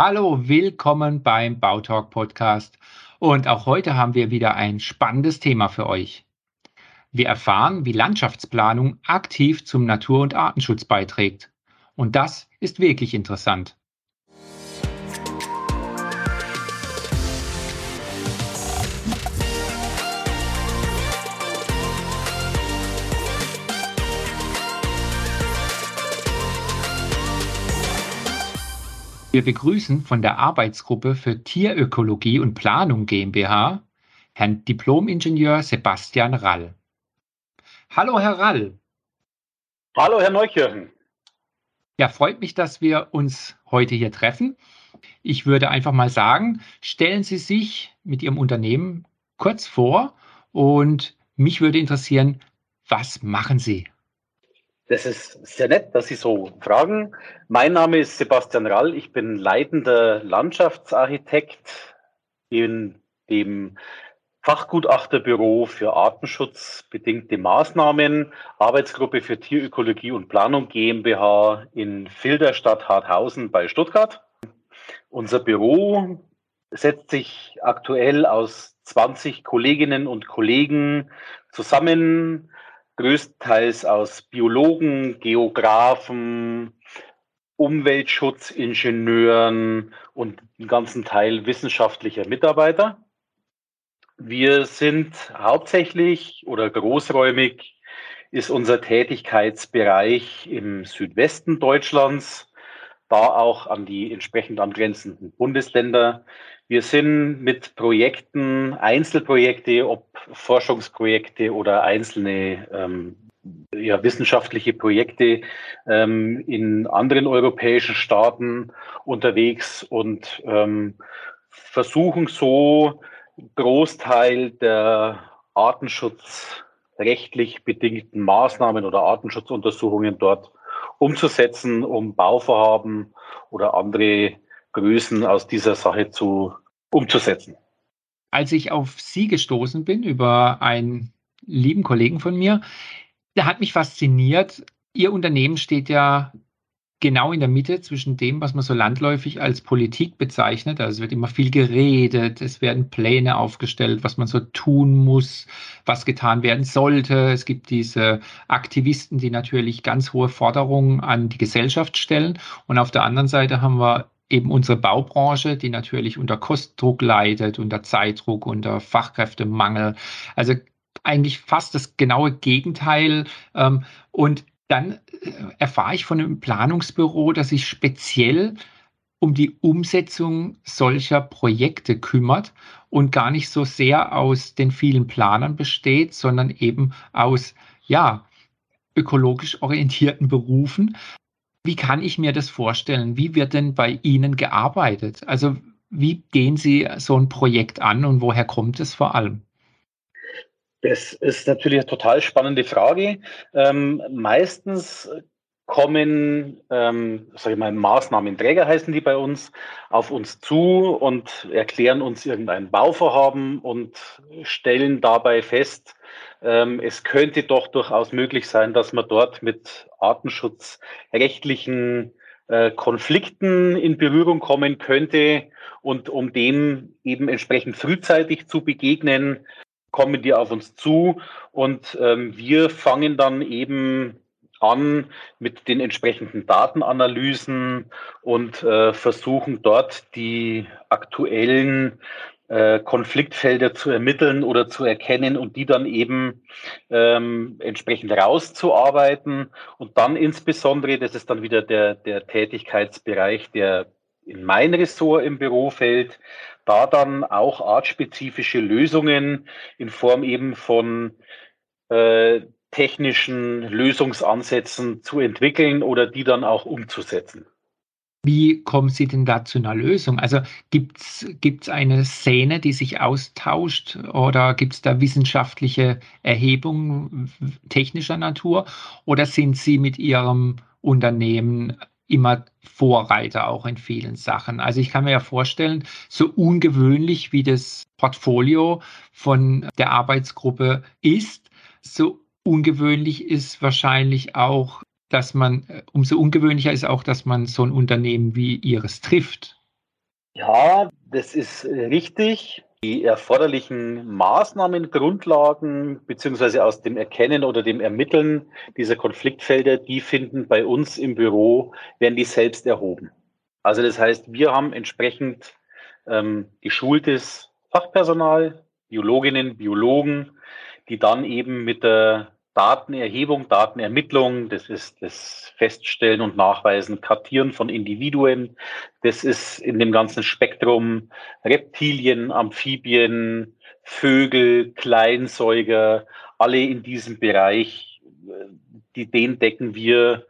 Hallo, willkommen beim Bautalk Podcast. Und auch heute haben wir wieder ein spannendes Thema für euch. Wir erfahren, wie Landschaftsplanung aktiv zum Natur- und Artenschutz beiträgt. Und das ist wirklich interessant. Wir begrüßen von der Arbeitsgruppe für Tierökologie und Planung GmbH Herrn Diplomingenieur Sebastian Rall. Hallo, Herr Rall. Hallo, Herr Neukirchen. Ja, freut mich, dass wir uns heute hier treffen. Ich würde einfach mal sagen, stellen Sie sich mit Ihrem Unternehmen kurz vor und mich würde interessieren, was machen Sie? Das ist sehr nett, dass Sie so fragen. Mein Name ist Sebastian Rall. Ich bin leitender Landschaftsarchitekt in dem Fachgutachterbüro für artenschutzbedingte Maßnahmen, Arbeitsgruppe für Tierökologie und Planung GmbH in Filderstadt Harthausen bei Stuttgart. Unser Büro setzt sich aktuell aus 20 Kolleginnen und Kollegen zusammen, größtenteils aus Biologen, Geografen, Umweltschutzingenieuren und einen ganzen Teil wissenschaftlicher Mitarbeiter. Wir sind hauptsächlich oder großräumig ist unser Tätigkeitsbereich im Südwesten Deutschlands, da auch an die entsprechend angrenzenden Bundesländer. Wir sind mit Projekten, Einzelprojekte, ob Forschungsprojekte oder einzelne ähm, ja, wissenschaftliche Projekte ähm, in anderen europäischen Staaten unterwegs und ähm, versuchen so Großteil der artenschutzrechtlich bedingten Maßnahmen oder Artenschutzuntersuchungen dort umzusetzen, um Bauvorhaben oder andere Größen aus dieser Sache zu umzusetzen. Als ich auf Sie gestoßen bin über einen lieben Kollegen von mir, der hat mich fasziniert. Ihr Unternehmen steht ja genau in der Mitte zwischen dem, was man so landläufig als Politik bezeichnet. Also es wird immer viel geredet, es werden Pläne aufgestellt, was man so tun muss, was getan werden sollte. Es gibt diese Aktivisten, die natürlich ganz hohe Forderungen an die Gesellschaft stellen. Und auf der anderen Seite haben wir eben unsere Baubranche, die natürlich unter Kostdruck leidet, unter Zeitdruck, unter Fachkräftemangel. Also eigentlich fast das genaue Gegenteil. Ähm, und dann äh, erfahre ich von einem Planungsbüro, das sich speziell um die Umsetzung solcher Projekte kümmert und gar nicht so sehr aus den vielen Planern besteht, sondern eben aus, ja, ökologisch orientierten Berufen. Wie kann ich mir das vorstellen? Wie wird denn bei Ihnen gearbeitet? Also wie gehen Sie so ein Projekt an und woher kommt es vor allem? Das ist natürlich eine total spannende Frage. Ähm, meistens kommen, ähm, sag ich mal, Maßnahmenträger heißen die bei uns, auf uns zu und erklären uns irgendein Bauvorhaben und stellen dabei fest, ähm, es könnte doch durchaus möglich sein, dass man dort mit artenschutzrechtlichen äh, Konflikten in Berührung kommen könnte. Und um dem eben entsprechend frühzeitig zu begegnen, kommen die auf uns zu und ähm, wir fangen dann eben an mit den entsprechenden Datenanalysen und äh, versuchen dort die aktuellen äh, Konfliktfelder zu ermitteln oder zu erkennen und die dann eben ähm, entsprechend rauszuarbeiten und dann insbesondere, das ist dann wieder der, der Tätigkeitsbereich, der in mein Ressort im Büro fällt, da dann auch artspezifische Lösungen in Form eben von äh, technischen Lösungsansätzen zu entwickeln oder die dann auch umzusetzen. Wie kommen Sie denn da zu einer Lösung? Also gibt es eine Szene, die sich austauscht oder gibt es da wissenschaftliche Erhebungen technischer Natur oder sind Sie mit Ihrem Unternehmen immer Vorreiter auch in vielen Sachen. Also ich kann mir ja vorstellen, so ungewöhnlich wie das Portfolio von der Arbeitsgruppe ist, so ungewöhnlich ist wahrscheinlich auch, dass man, umso ungewöhnlicher ist auch, dass man so ein Unternehmen wie ihres trifft. Ja, das ist richtig. Die erforderlichen Maßnahmen, Grundlagen beziehungsweise aus dem Erkennen oder dem Ermitteln dieser Konfliktfelder, die finden bei uns im Büro, werden die selbst erhoben. Also das heißt, wir haben entsprechend ähm, geschultes Fachpersonal, Biologinnen, Biologen, die dann eben mit der Datenerhebung, Datenermittlung, das ist das Feststellen und Nachweisen, Kartieren von Individuen, das ist in dem ganzen Spektrum Reptilien, Amphibien, Vögel, Kleinsäuger, alle in diesem Bereich, die, den decken wir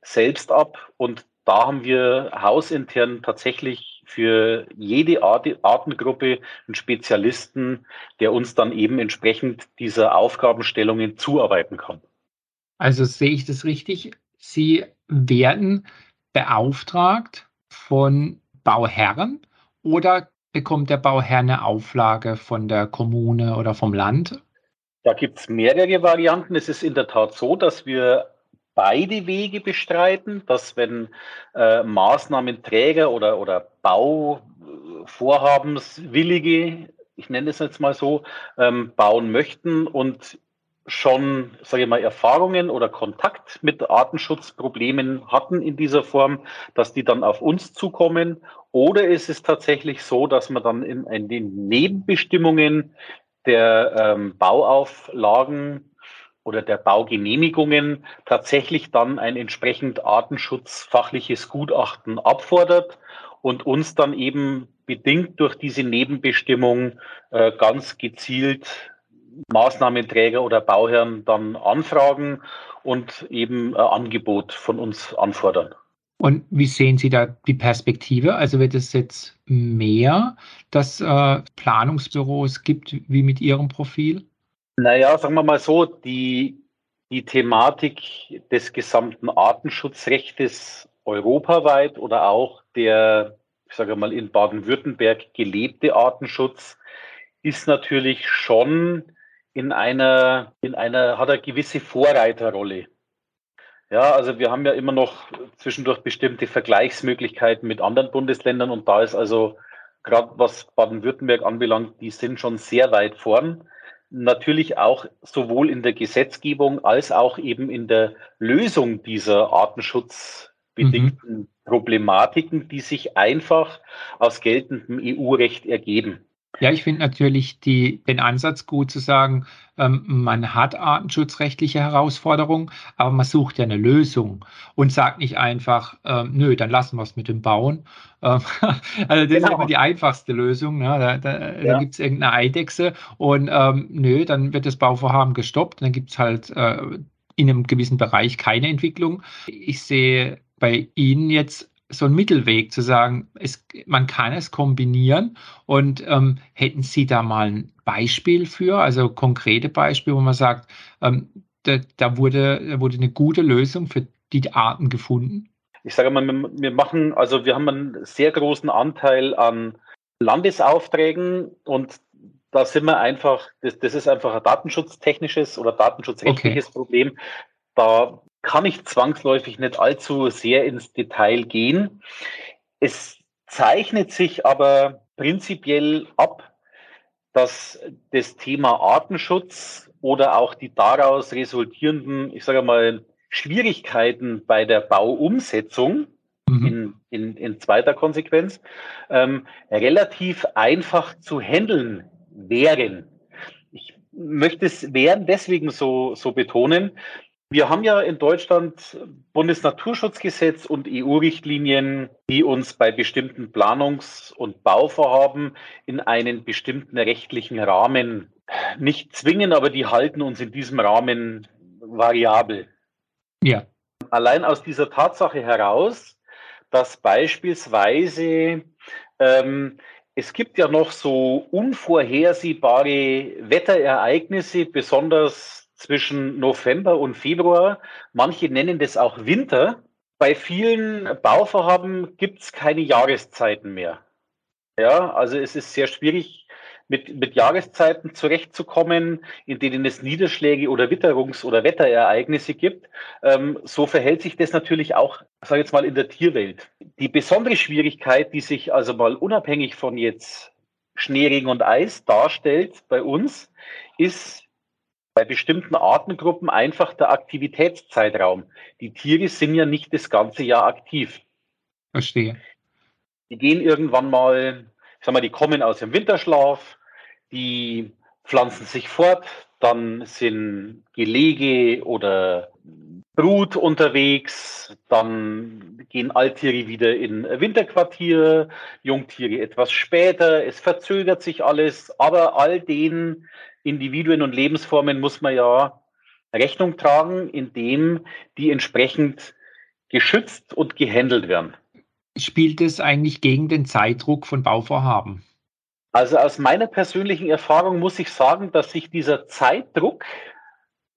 selbst ab. Und da haben wir hausintern tatsächlich für jede Art, Artengruppe einen Spezialisten, der uns dann eben entsprechend dieser Aufgabenstellungen zuarbeiten kann. Also sehe ich das richtig? Sie werden beauftragt von Bauherren oder bekommt der Bauherr eine Auflage von der Kommune oder vom Land? Da gibt es mehrere Varianten. Es ist in der Tat so, dass wir beide Wege bestreiten, dass wenn äh, Maßnahmenträger oder, oder Bauvorhabenswillige, ich nenne es jetzt mal so, ähm, bauen möchten und schon, sage ich mal, Erfahrungen oder Kontakt mit Artenschutzproblemen hatten in dieser Form, dass die dann auf uns zukommen. Oder ist es tatsächlich so, dass man dann in, in den Nebenbestimmungen der ähm, Bauauflagen oder der Baugenehmigungen tatsächlich dann ein entsprechend artenschutzfachliches Gutachten abfordert und uns dann eben bedingt durch diese Nebenbestimmung äh, ganz gezielt Maßnahmenträger oder Bauherren dann anfragen und eben ein Angebot von uns anfordern. Und wie sehen Sie da die Perspektive? Also wird es jetzt mehr, dass äh, Planungsbüros gibt wie mit Ihrem Profil? Naja, sagen wir mal so, die, die Thematik des gesamten Artenschutzrechtes europaweit oder auch der, ich sage mal, in Baden-Württemberg gelebte Artenschutz ist natürlich schon in einer, in einer, hat eine gewisse Vorreiterrolle. Ja, also wir haben ja immer noch zwischendurch bestimmte Vergleichsmöglichkeiten mit anderen Bundesländern und da ist also gerade was Baden-Württemberg anbelangt, die sind schon sehr weit vorn natürlich auch sowohl in der Gesetzgebung als auch eben in der Lösung dieser artenschutzbedingten mhm. Problematiken, die sich einfach aus geltendem EU-Recht ergeben. Ja, ich finde natürlich die, den Ansatz gut zu sagen, ähm, man hat artenschutzrechtliche Herausforderungen, aber man sucht ja eine Lösung und sagt nicht einfach, ähm, nö, dann lassen wir es mit dem Bauen. Ähm, also das genau. ist immer die einfachste Lösung. Ne? Da, da, ja. da gibt es irgendeine Eidechse und ähm, nö, dann wird das Bauvorhaben gestoppt. Dann gibt es halt äh, in einem gewissen Bereich keine Entwicklung. Ich sehe bei Ihnen jetzt so ein Mittelweg zu sagen, es, man kann es kombinieren und ähm, hätten Sie da mal ein Beispiel für, also konkrete Beispiele, wo man sagt, ähm, da, da, wurde, da wurde eine gute Lösung für die Arten gefunden? Ich sage mal, wir machen, also wir haben einen sehr großen Anteil an Landesaufträgen und da sind wir einfach, das, das ist einfach ein datenschutztechnisches oder datenschutzrechtliches okay. Problem. Da kann ich zwangsläufig nicht allzu sehr ins Detail gehen. Es zeichnet sich aber prinzipiell ab, dass das Thema Artenschutz oder auch die daraus resultierenden, ich sage mal, Schwierigkeiten bei der Bauumsetzung mhm. in, in, in, zweiter Konsequenz ähm, relativ einfach zu handeln wären. Ich möchte es wären deswegen so, so betonen, wir haben ja in Deutschland Bundesnaturschutzgesetz und EU-Richtlinien, die uns bei bestimmten Planungs- und Bauvorhaben in einen bestimmten rechtlichen Rahmen nicht zwingen, aber die halten uns in diesem Rahmen variabel. Ja. Allein aus dieser Tatsache heraus, dass beispielsweise ähm, es gibt ja noch so unvorhersehbare Wetterereignisse, besonders zwischen November und Februar. Manche nennen das auch Winter. Bei vielen Bauvorhaben gibt es keine Jahreszeiten mehr. Ja, also es ist sehr schwierig, mit, mit Jahreszeiten zurechtzukommen, in denen es Niederschläge oder Witterungs- oder Wetterereignisse gibt. Ähm, so verhält sich das natürlich auch, sage ich jetzt mal, in der Tierwelt. Die besondere Schwierigkeit, die sich also mal unabhängig von jetzt Schneeregen und Eis darstellt bei uns, ist bei bestimmten Artengruppen einfach der Aktivitätszeitraum. Die Tiere sind ja nicht das ganze Jahr aktiv. Verstehe. Die gehen irgendwann mal, ich sag mal, die kommen aus dem Winterschlaf, die pflanzen sich fort, dann sind Gelege oder Brut unterwegs, dann gehen Alttiere wieder in Winterquartier, Jungtiere etwas später, es verzögert sich alles, aber all den Individuen und Lebensformen muss man ja Rechnung tragen, indem die entsprechend geschützt und gehandelt werden. Spielt es eigentlich gegen den Zeitdruck von Bauvorhaben? Also aus meiner persönlichen Erfahrung muss ich sagen, dass sich dieser Zeitdruck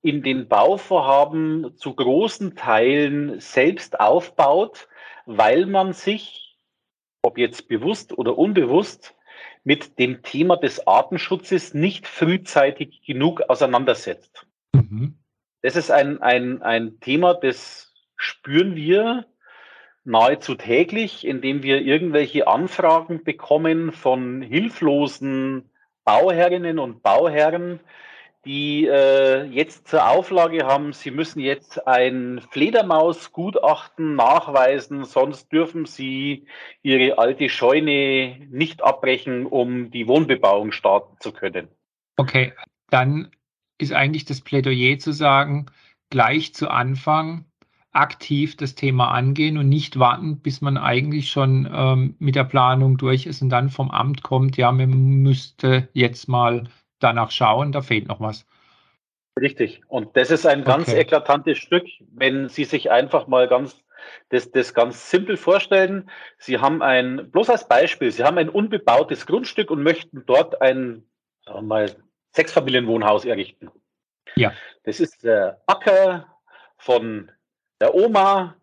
in den Bauvorhaben zu großen Teilen selbst aufbaut, weil man sich, ob jetzt bewusst oder unbewusst, mit dem Thema des Artenschutzes nicht frühzeitig genug auseinandersetzt. Mhm. Das ist ein, ein, ein Thema, das spüren wir nahezu täglich, indem wir irgendwelche Anfragen bekommen von hilflosen Bauherrinnen und Bauherren, die äh, jetzt zur Auflage haben, sie müssen jetzt ein Fledermausgutachten nachweisen, sonst dürfen sie ihre alte Scheune nicht abbrechen, um die Wohnbebauung starten zu können. Okay, dann ist eigentlich das Plädoyer zu sagen, gleich zu Anfang aktiv das Thema angehen und nicht warten, bis man eigentlich schon ähm, mit der Planung durch ist und dann vom Amt kommt, ja, man müsste jetzt mal danach schauen, da fehlt noch was. Richtig. Und das ist ein ganz okay. eklatantes Stück, wenn Sie sich einfach mal ganz das, das ganz simpel vorstellen. Sie haben ein, bloß als Beispiel, Sie haben ein unbebautes Grundstück und möchten dort ein, sagen wir mal, Sechsfamilienwohnhaus errichten. Ja. Das ist der Acker von der Oma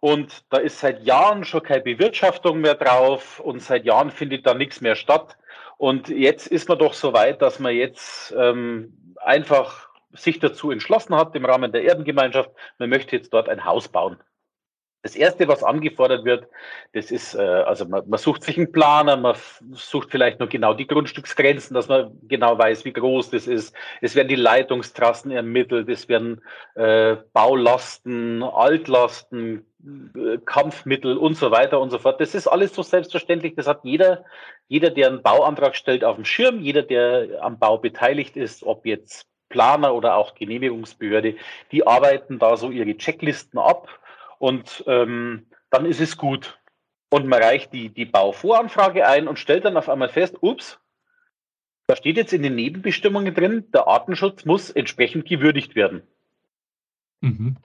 und da ist seit Jahren schon keine Bewirtschaftung mehr drauf und seit Jahren findet da nichts mehr statt. Und jetzt ist man doch so weit, dass man jetzt ähm, einfach sich dazu entschlossen hat, im Rahmen der Erdengemeinschaft, man möchte jetzt dort ein Haus bauen. Das erste, was angefordert wird, das ist, äh, also man, man, sucht sich einen Planer, man sucht vielleicht noch genau die Grundstücksgrenzen, dass man genau weiß, wie groß das ist. Es werden die Leitungstrassen ermittelt, es werden äh, Baulasten, Altlasten, äh, Kampfmittel und so weiter und so fort. Das ist alles so selbstverständlich. Das hat jeder, jeder, der einen Bauantrag stellt, auf dem Schirm, jeder, der am Bau beteiligt ist, ob jetzt Planer oder auch Genehmigungsbehörde, die arbeiten da so ihre Checklisten ab und ähm, dann ist es gut. Und man reicht die, die Bauvoranfrage ein und stellt dann auf einmal fest, ups, da steht jetzt in den Nebenbestimmungen drin, der Artenschutz muss entsprechend gewürdigt werden. Mhm.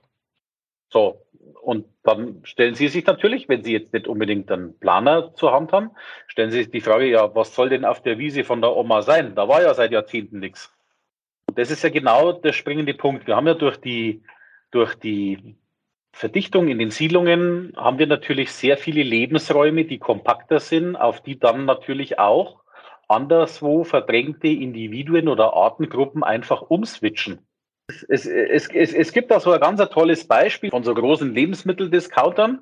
So, und dann stellen Sie sich natürlich, wenn Sie jetzt nicht unbedingt einen Planer zur Hand haben, stellen Sie sich die Frage, ja, was soll denn auf der Wiese von der Oma sein? Da war ja seit Jahrzehnten nichts. Und das ist ja genau der springende Punkt. Wir haben ja durch die, durch die Verdichtung in den Siedlungen haben wir natürlich sehr viele Lebensräume, die kompakter sind, auf die dann natürlich auch anderswo verdrängte Individuen oder Artengruppen einfach umswitchen. Es, es, es, es gibt da so ein ganz tolles Beispiel von so großen Lebensmitteldiscountern,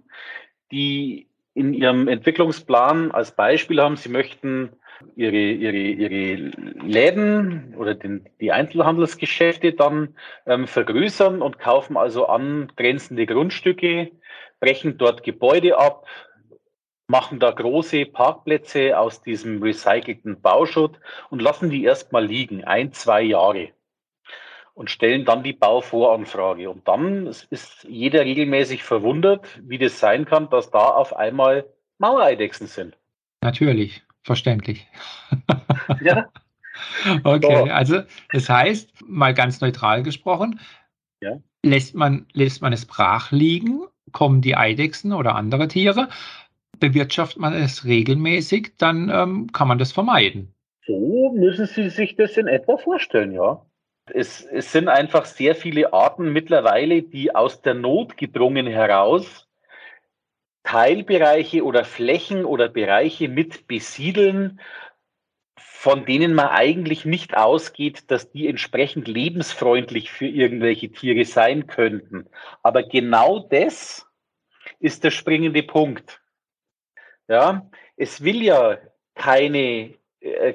die in ihrem Entwicklungsplan als Beispiel haben, sie möchten ihre, ihre, ihre Läden oder den, die Einzelhandelsgeschäfte dann ähm, vergrößern und kaufen also angrenzende Grundstücke, brechen dort Gebäude ab, machen da große Parkplätze aus diesem recycelten Bauschutt und lassen die erstmal liegen, ein, zwei Jahre und stellen dann die Bauvoranfrage. Und dann ist jeder regelmäßig verwundert, wie das sein kann, dass da auf einmal Mauereidechsen sind. Natürlich verständlich. Ja. okay, so. also das heißt, mal ganz neutral gesprochen, ja. lässt, man, lässt man es brach liegen, kommen die Eidechsen oder andere Tiere, bewirtschaftet man es regelmäßig, dann ähm, kann man das vermeiden. So müssen Sie sich das in etwa vorstellen, ja. Es, es sind einfach sehr viele Arten mittlerweile, die aus der Not gedrungen heraus Teilbereiche oder Flächen oder Bereiche mit besiedeln, von denen man eigentlich nicht ausgeht, dass die entsprechend lebensfreundlich für irgendwelche Tiere sein könnten. Aber genau das ist der springende Punkt. Ja, es will ja keine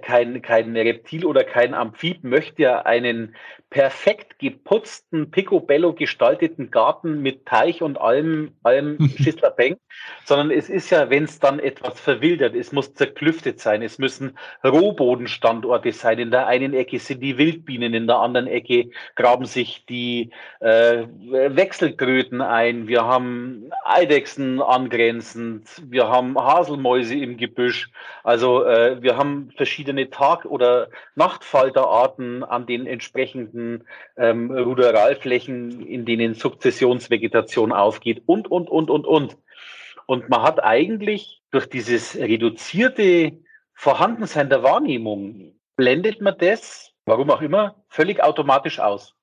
kein, kein Reptil oder kein Amphib möchte ja einen perfekt geputzten, picobello gestalteten Garten mit Teich und allem, allem Schistlapeng, sondern es ist ja, wenn es dann etwas verwildert, es muss zerklüftet sein, es müssen Rohbodenstandorte sein. In der einen Ecke sind die Wildbienen, in der anderen Ecke graben sich die äh, Wechselkröten ein. Wir haben Eidechsen angrenzend, wir haben Haselmäuse im Gebüsch. Also äh, wir haben verschiedene Tag- oder Nachtfalterarten an den entsprechenden ähm, Ruderalflächen, in denen Sukzessionsvegetation aufgeht und, und, und, und, und. Und man hat eigentlich durch dieses reduzierte Vorhandensein der Wahrnehmung, blendet man das, warum auch immer, völlig automatisch aus.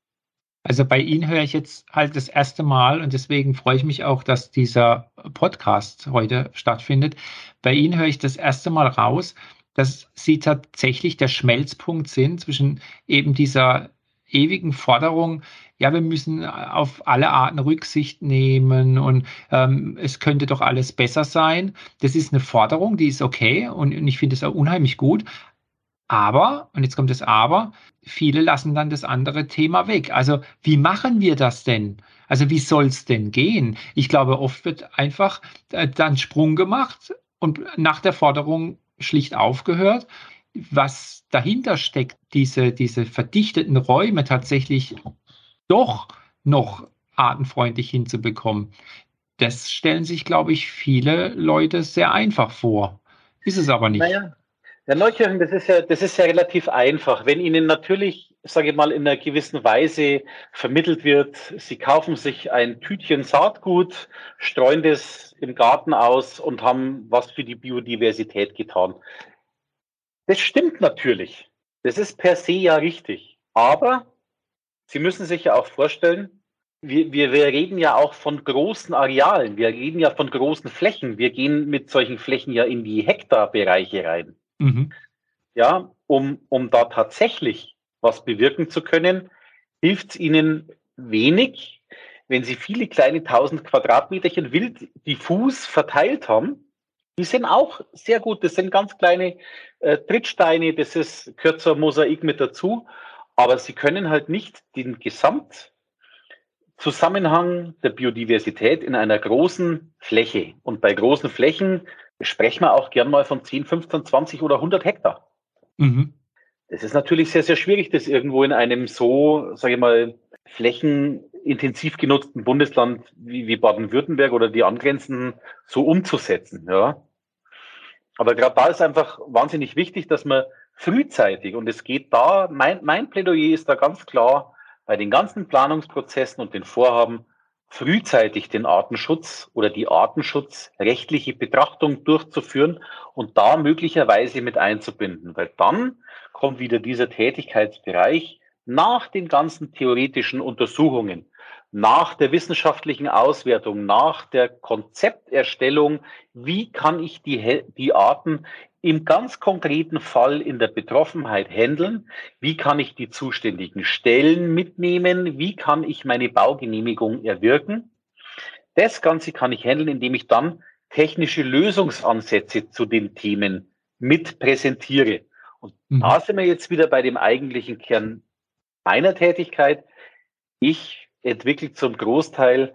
Also bei Ihnen höre ich jetzt halt das erste Mal und deswegen freue ich mich auch, dass dieser Podcast heute stattfindet. Bei Ihnen höre ich das erste Mal raus, dass sie tatsächlich der Schmelzpunkt sind zwischen eben dieser ewigen Forderung, ja, wir müssen auf alle Arten Rücksicht nehmen und ähm, es könnte doch alles besser sein. Das ist eine Forderung, die ist okay und, und ich finde es auch unheimlich gut. Aber, und jetzt kommt das Aber, viele lassen dann das andere Thema weg. Also wie machen wir das denn? Also wie soll es denn gehen? Ich glaube, oft wird einfach äh, dann Sprung gemacht und nach der Forderung schlicht aufgehört. Was dahinter steckt, diese, diese verdichteten Räume tatsächlich doch noch artenfreundlich hinzubekommen, das stellen sich, glaube ich, viele Leute sehr einfach vor. Ist es aber nicht. Naja, ja, Neukirchen, das ist ja, das ist ja relativ einfach. Wenn Ihnen natürlich, sage ich mal, in einer gewissen Weise vermittelt wird, Sie kaufen sich ein Tütchen Saatgut, streuen das im Garten aus und haben was für die Biodiversität getan. Das stimmt natürlich. Das ist per se ja richtig. Aber Sie müssen sich ja auch vorstellen, wir, wir, wir reden ja auch von großen Arealen. Wir reden ja von großen Flächen. Wir gehen mit solchen Flächen ja in die Hektarbereiche rein. Mhm. Ja, um, um da tatsächlich was bewirken zu können, hilft es ihnen wenig, wenn sie viele kleine tausend Quadratmeterchen wild diffus verteilt haben. Die sind auch sehr gut. Das sind ganz kleine äh, Trittsteine. Das ist kürzer Mosaik mit dazu. Aber sie können halt nicht den Gesamtzusammenhang der Biodiversität in einer großen Fläche. Und bei großen Flächen sprechen wir auch gern mal von 10, 15, 20 oder 100 Hektar. Mhm. Das ist natürlich sehr, sehr schwierig, das irgendwo in einem so, sage ich mal, flächenintensiv genutzten Bundesland wie, wie Baden-Württemberg oder die angrenzenden so umzusetzen. Ja. Aber gerade da ist einfach wahnsinnig wichtig, dass man frühzeitig, und es geht da, mein, mein Plädoyer ist da ganz klar, bei den ganzen Planungsprozessen und den Vorhaben frühzeitig den Artenschutz oder die artenschutzrechtliche Betrachtung durchzuführen und da möglicherweise mit einzubinden, weil dann kommt wieder dieser Tätigkeitsbereich nach den ganzen theoretischen Untersuchungen, nach der wissenschaftlichen Auswertung, nach der Konzepterstellung, wie kann ich die, die Arten im ganz konkreten Fall in der Betroffenheit handeln? Wie kann ich die zuständigen Stellen mitnehmen? Wie kann ich meine Baugenehmigung erwirken? Das Ganze kann ich handeln, indem ich dann technische Lösungsansätze zu den Themen mit präsentiere. Und mhm. da sind wir jetzt wieder bei dem eigentlichen Kern meiner Tätigkeit. Ich entwickle zum Großteil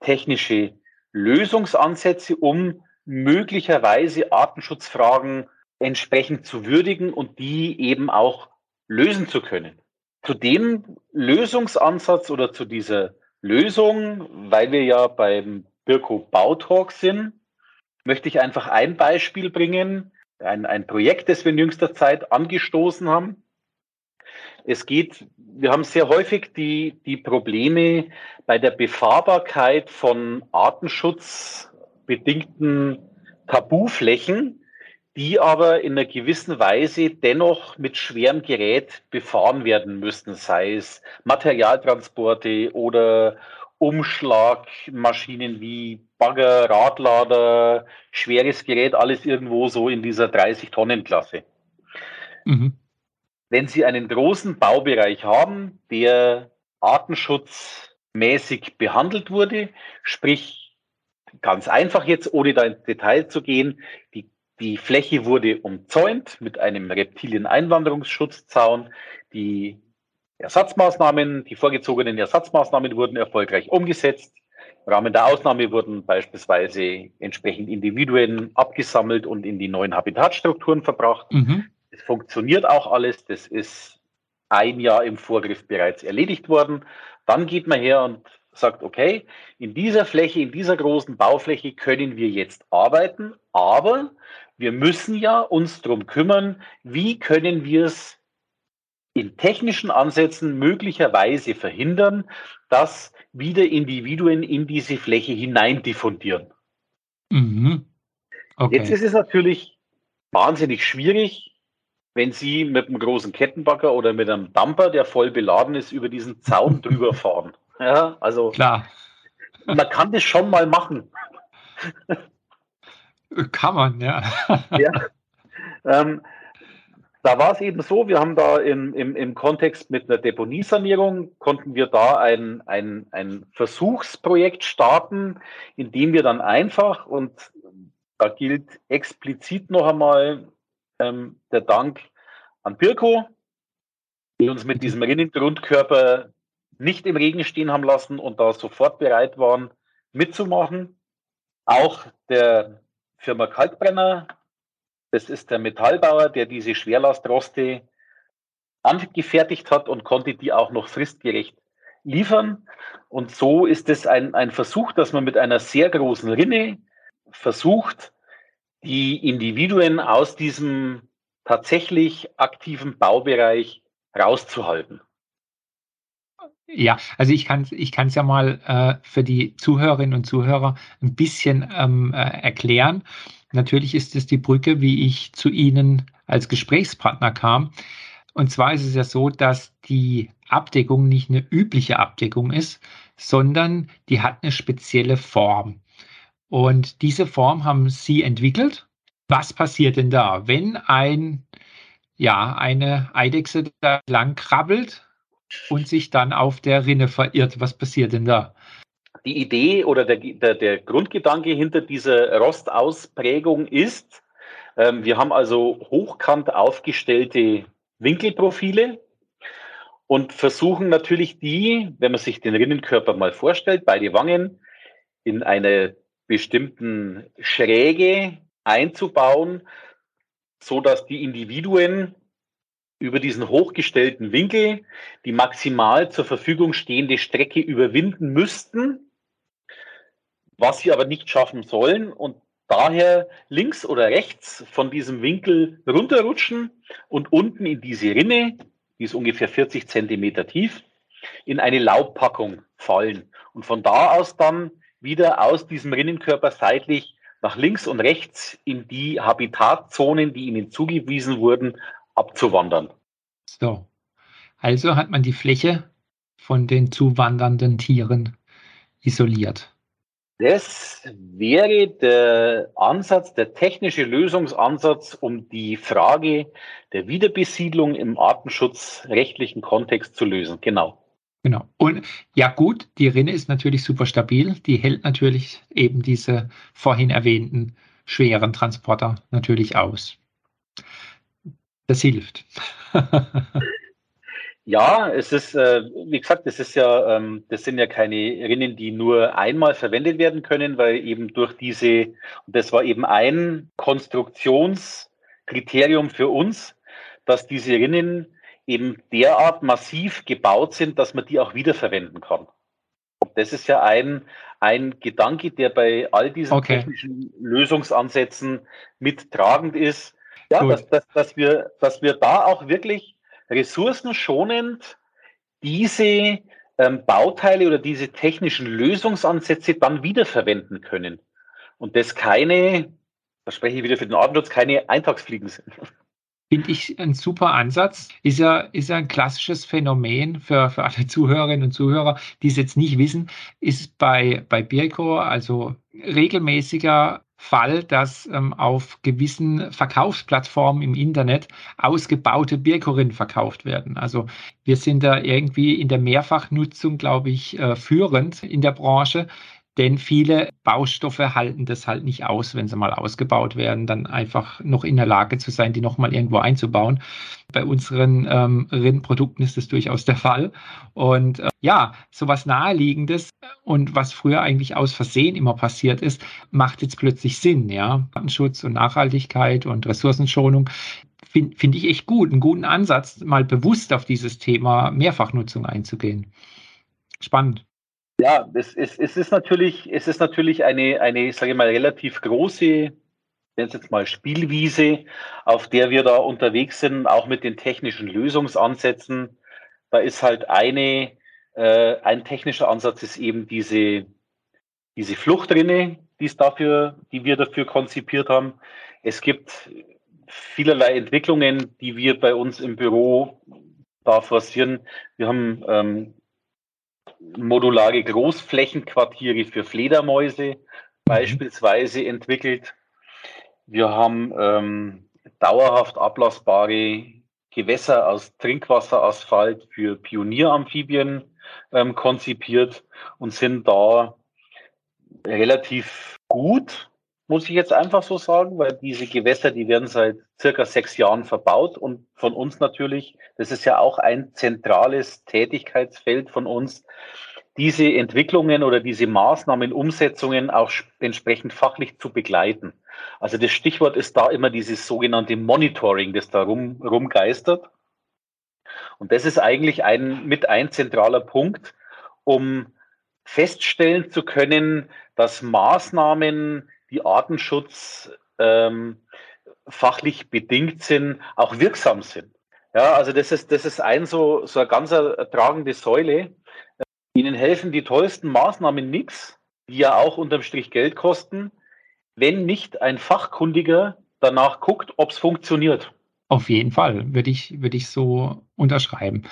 technische Lösungsansätze, um möglicherweise Artenschutzfragen entsprechend zu würdigen und die eben auch lösen zu können. Zu dem Lösungsansatz oder zu dieser Lösung, weil wir ja beim Birko Bautalk sind, möchte ich einfach ein Beispiel bringen, ein, ein Projekt, das wir in jüngster Zeit angestoßen haben. Es geht, wir haben sehr häufig die, die Probleme bei der Befahrbarkeit von Artenschutz bedingten Tabuflächen, die aber in einer gewissen Weise dennoch mit schwerem Gerät befahren werden müssten, sei es Materialtransporte oder Umschlagmaschinen wie Bagger, Radlader, schweres Gerät, alles irgendwo so in dieser 30-Tonnen-Klasse. Mhm. Wenn Sie einen großen Baubereich haben, der artenschutzmäßig behandelt wurde, sprich ganz einfach jetzt, ohne da ins Detail zu gehen, die, die Fläche wurde umzäunt mit einem Reptilien-Einwanderungsschutzzaun, die Ersatzmaßnahmen, die vorgezogenen Ersatzmaßnahmen wurden erfolgreich umgesetzt. Im Rahmen der Ausnahme wurden beispielsweise entsprechend Individuen abgesammelt und in die neuen Habitatstrukturen verbracht. Mhm. Es funktioniert auch alles. Das ist ein Jahr im Vorgriff bereits erledigt worden. Dann geht man her und sagt, okay, in dieser Fläche, in dieser großen Baufläche können wir jetzt arbeiten, aber wir müssen ja uns darum kümmern, wie können wir es in technischen Ansätzen möglicherweise verhindern, dass wieder Individuen in diese Fläche hinein diffundieren. Mhm. Okay. Jetzt ist es natürlich wahnsinnig schwierig, wenn Sie mit einem großen Kettenbagger oder mit einem Dumper, der voll beladen ist, über diesen Zaun drüber fahren. Ja, also Klar. man kann das schon mal machen. Kann man, ja. ja. Ähm, da war es eben so, wir haben da im, im, im Kontext mit einer Deponiesanierung, konnten wir da ein, ein, ein Versuchsprojekt starten, in dem wir dann einfach, und da gilt explizit noch einmal ähm, der Dank an Birko, die uns mit diesem Rinnengrundkörper nicht im Regen stehen haben lassen und da sofort bereit waren, mitzumachen. Auch der Firma Kalkbrenner, das ist der Metallbauer, der diese Schwerlastroste angefertigt hat und konnte die auch noch fristgerecht liefern. Und so ist es ein, ein Versuch, dass man mit einer sehr großen Rinne versucht, die Individuen aus diesem tatsächlich aktiven Baubereich rauszuhalten. Ja, also ich kann es ich kann's ja mal äh, für die Zuhörerinnen und Zuhörer ein bisschen ähm, äh, erklären. Natürlich ist es die Brücke, wie ich zu Ihnen als Gesprächspartner kam. Und zwar ist es ja so, dass die Abdeckung nicht eine übliche Abdeckung ist, sondern die hat eine spezielle Form. Und diese Form haben Sie entwickelt. Was passiert denn da, wenn ein, ja, eine Eidechse da lang krabbelt und sich dann auf der Rinne verirrt. Was passiert denn da? Die Idee oder der, der, der Grundgedanke hinter dieser Rostausprägung ist, ähm, wir haben also hochkant aufgestellte Winkelprofile und versuchen natürlich die, wenn man sich den Rinnenkörper mal vorstellt, beide Wangen in einer bestimmten Schräge einzubauen, so dass die Individuen über diesen hochgestellten Winkel die maximal zur Verfügung stehende Strecke überwinden müssten, was sie aber nicht schaffen sollen und daher links oder rechts von diesem Winkel runterrutschen und unten in diese Rinne, die ist ungefähr 40 Zentimeter tief, in eine Laubpackung fallen und von da aus dann wieder aus diesem Rinnenkörper seitlich nach links und rechts in die Habitatzonen, die ihnen zugewiesen wurden, abzuwandern. So, also hat man die Fläche von den zuwandernden Tieren isoliert. Das wäre der Ansatz, der technische Lösungsansatz, um die Frage der Wiederbesiedlung im artenschutzrechtlichen Kontext zu lösen. Genau. Genau. Und ja gut, die Rinne ist natürlich super stabil. Die hält natürlich eben diese vorhin erwähnten schweren Transporter natürlich aus. Das hilft. ja, es ist, äh, wie gesagt, das ist ja, ähm, das sind ja keine Rinnen, die nur einmal verwendet werden können, weil eben durch diese, und das war eben ein Konstruktionskriterium für uns, dass diese Rinnen eben derart massiv gebaut sind, dass man die auch wiederverwenden kann. Und das ist ja ein, ein Gedanke, der bei all diesen okay. technischen Lösungsansätzen mittragend ist, ja, dass, dass, dass, wir, dass wir da auch wirklich ressourcenschonend diese ähm, Bauteile oder diese technischen Lösungsansätze dann wiederverwenden können. Und das keine, da spreche ich wieder für den Artenschutz, keine Eintagsfliegen sind. Finde ich ein super Ansatz. Ist ja, ist ja ein klassisches Phänomen für, für alle Zuhörerinnen und Zuhörer, die es jetzt nicht wissen, ist bei, bei Birko also regelmäßiger Fall, dass ähm, auf gewissen Verkaufsplattformen im Internet ausgebaute Birkurin verkauft werden. Also wir sind da irgendwie in der Mehrfachnutzung, glaube ich, äh, führend in der Branche. Denn viele Baustoffe halten das halt nicht aus, wenn sie mal ausgebaut werden, dann einfach noch in der Lage zu sein, die nochmal irgendwo einzubauen. Bei unseren ähm, Rindprodukten ist das durchaus der Fall. Und äh, ja, sowas Naheliegendes und was früher eigentlich aus Versehen immer passiert ist, macht jetzt plötzlich Sinn. Ja, Schutz und Nachhaltigkeit und Ressourcenschonung finde find ich echt gut, einen guten Ansatz, mal bewusst auf dieses Thema Mehrfachnutzung einzugehen. Spannend. Ja, es, es, es ist natürlich, es ist natürlich eine, eine, sage ich mal, relativ große, nenne jetzt mal Spielwiese, auf der wir da unterwegs sind, auch mit den technischen Lösungsansätzen. Da ist halt eine, äh, ein technischer Ansatz ist eben diese, diese Fluchtrinne, die es dafür, die wir dafür konzipiert haben. Es gibt vielerlei Entwicklungen, die wir bei uns im Büro da forcieren. Wir haben ähm, modulare Großflächenquartiere für Fledermäuse mhm. beispielsweise entwickelt. Wir haben ähm, dauerhaft ablassbare Gewässer aus Trinkwasserasphalt für Pionieramphibien ähm, konzipiert und sind da relativ gut muss ich jetzt einfach so sagen, weil diese Gewässer, die werden seit circa sechs Jahren verbaut und von uns natürlich, das ist ja auch ein zentrales Tätigkeitsfeld von uns, diese Entwicklungen oder diese Maßnahmen, Umsetzungen auch entsprechend fachlich zu begleiten. Also das Stichwort ist da immer dieses sogenannte Monitoring, das da rum, rumgeistert. Und das ist eigentlich ein, mit ein zentraler Punkt, um feststellen zu können, dass Maßnahmen, die Artenschutz ähm, fachlich bedingt sind, auch wirksam sind. Ja, also das ist, das ist ein so, so eine ganz tragende Säule. Ihnen helfen die tollsten Maßnahmen nichts, die ja auch unterm Strich Geld kosten, wenn nicht ein Fachkundiger danach guckt, ob es funktioniert. Auf jeden Fall, würde ich, würde ich so unterschreiben.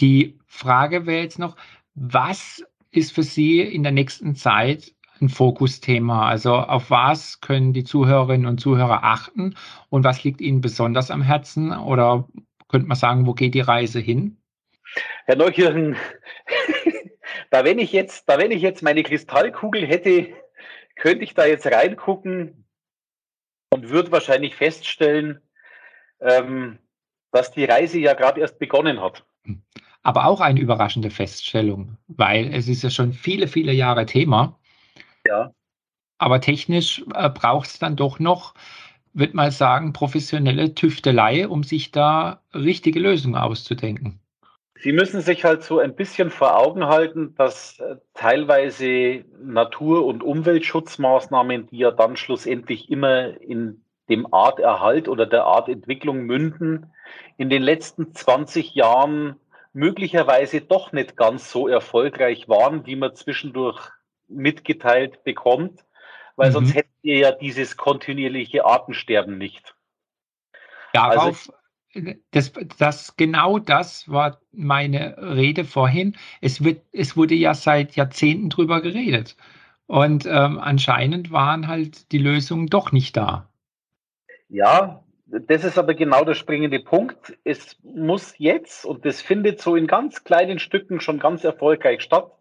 Die Frage wäre jetzt noch, was ist für Sie in der nächsten Zeit ein Fokusthema? Also auf was können die Zuhörerinnen und Zuhörer achten und was liegt Ihnen besonders am Herzen? Oder könnte man sagen, wo geht die Reise hin? Herr Neukirchen, da wenn ich jetzt, da wenn ich jetzt meine Kristallkugel hätte, könnte ich da jetzt reingucken und würde wahrscheinlich feststellen, ähm, dass die Reise ja gerade erst begonnen hat. Aber auch eine überraschende Feststellung, weil es ist ja schon viele, viele Jahre Thema. Ja. Aber technisch äh, braucht es dann doch noch, würde mal sagen, professionelle Tüftelei, um sich da richtige Lösungen auszudenken. Sie müssen sich halt so ein bisschen vor Augen halten, dass äh, teilweise Natur- und Umweltschutzmaßnahmen, die ja dann schlussendlich immer in dem Arterhalt oder der Artentwicklung münden, in den letzten 20 Jahren möglicherweise doch nicht ganz so erfolgreich waren, wie man zwischendurch mitgeteilt bekommt, weil mhm. sonst hätten wir ja dieses kontinuierliche Artensterben nicht. Darauf, also, das, das, genau das war meine Rede vorhin. Es, wird, es wurde ja seit Jahrzehnten drüber geredet. Und ähm, anscheinend waren halt die Lösungen doch nicht da. Ja, das ist aber genau der springende Punkt. Es muss jetzt, und das findet so in ganz kleinen Stücken schon ganz erfolgreich statt,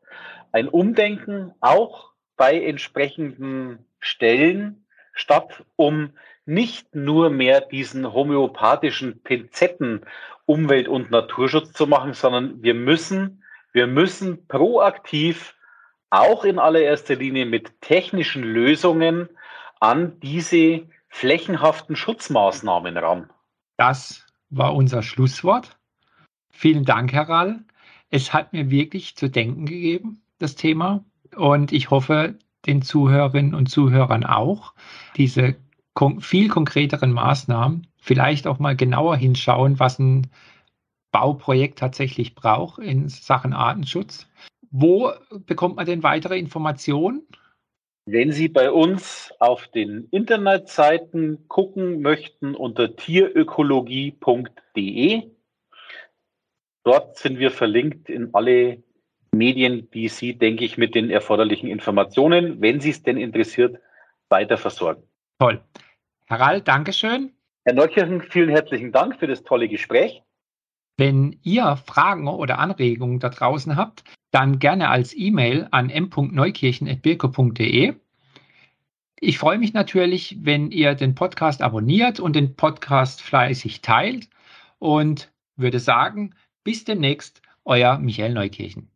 ein Umdenken auch bei entsprechenden Stellen statt, um nicht nur mehr diesen homöopathischen Pinzetten Umwelt- und Naturschutz zu machen, sondern wir müssen, wir müssen proaktiv auch in allererster Linie mit technischen Lösungen an diese flächenhaften Schutzmaßnahmen ran. Das war unser Schlusswort. Vielen Dank, Herr Rall. Es hat mir wirklich zu denken gegeben das Thema. Und ich hoffe, den Zuhörerinnen und Zuhörern auch, diese kon viel konkreteren Maßnahmen, vielleicht auch mal genauer hinschauen, was ein Bauprojekt tatsächlich braucht in Sachen Artenschutz. Wo bekommt man denn weitere Informationen? Wenn Sie bei uns auf den Internetseiten gucken möchten unter tierökologie.de, dort sind wir verlinkt in alle Medien, die Sie, denke ich, mit den erforderlichen Informationen, wenn Sie es denn interessiert, weiter versorgen. Toll. Herr Rall, Dankeschön. Herr Neukirchen, vielen herzlichen Dank für das tolle Gespräch. Wenn ihr Fragen oder Anregungen da draußen habt, dann gerne als E-Mail an m.neukirchen.birko.de. Ich freue mich natürlich, wenn ihr den Podcast abonniert und den Podcast fleißig teilt und würde sagen, bis demnächst, euer Michael Neukirchen.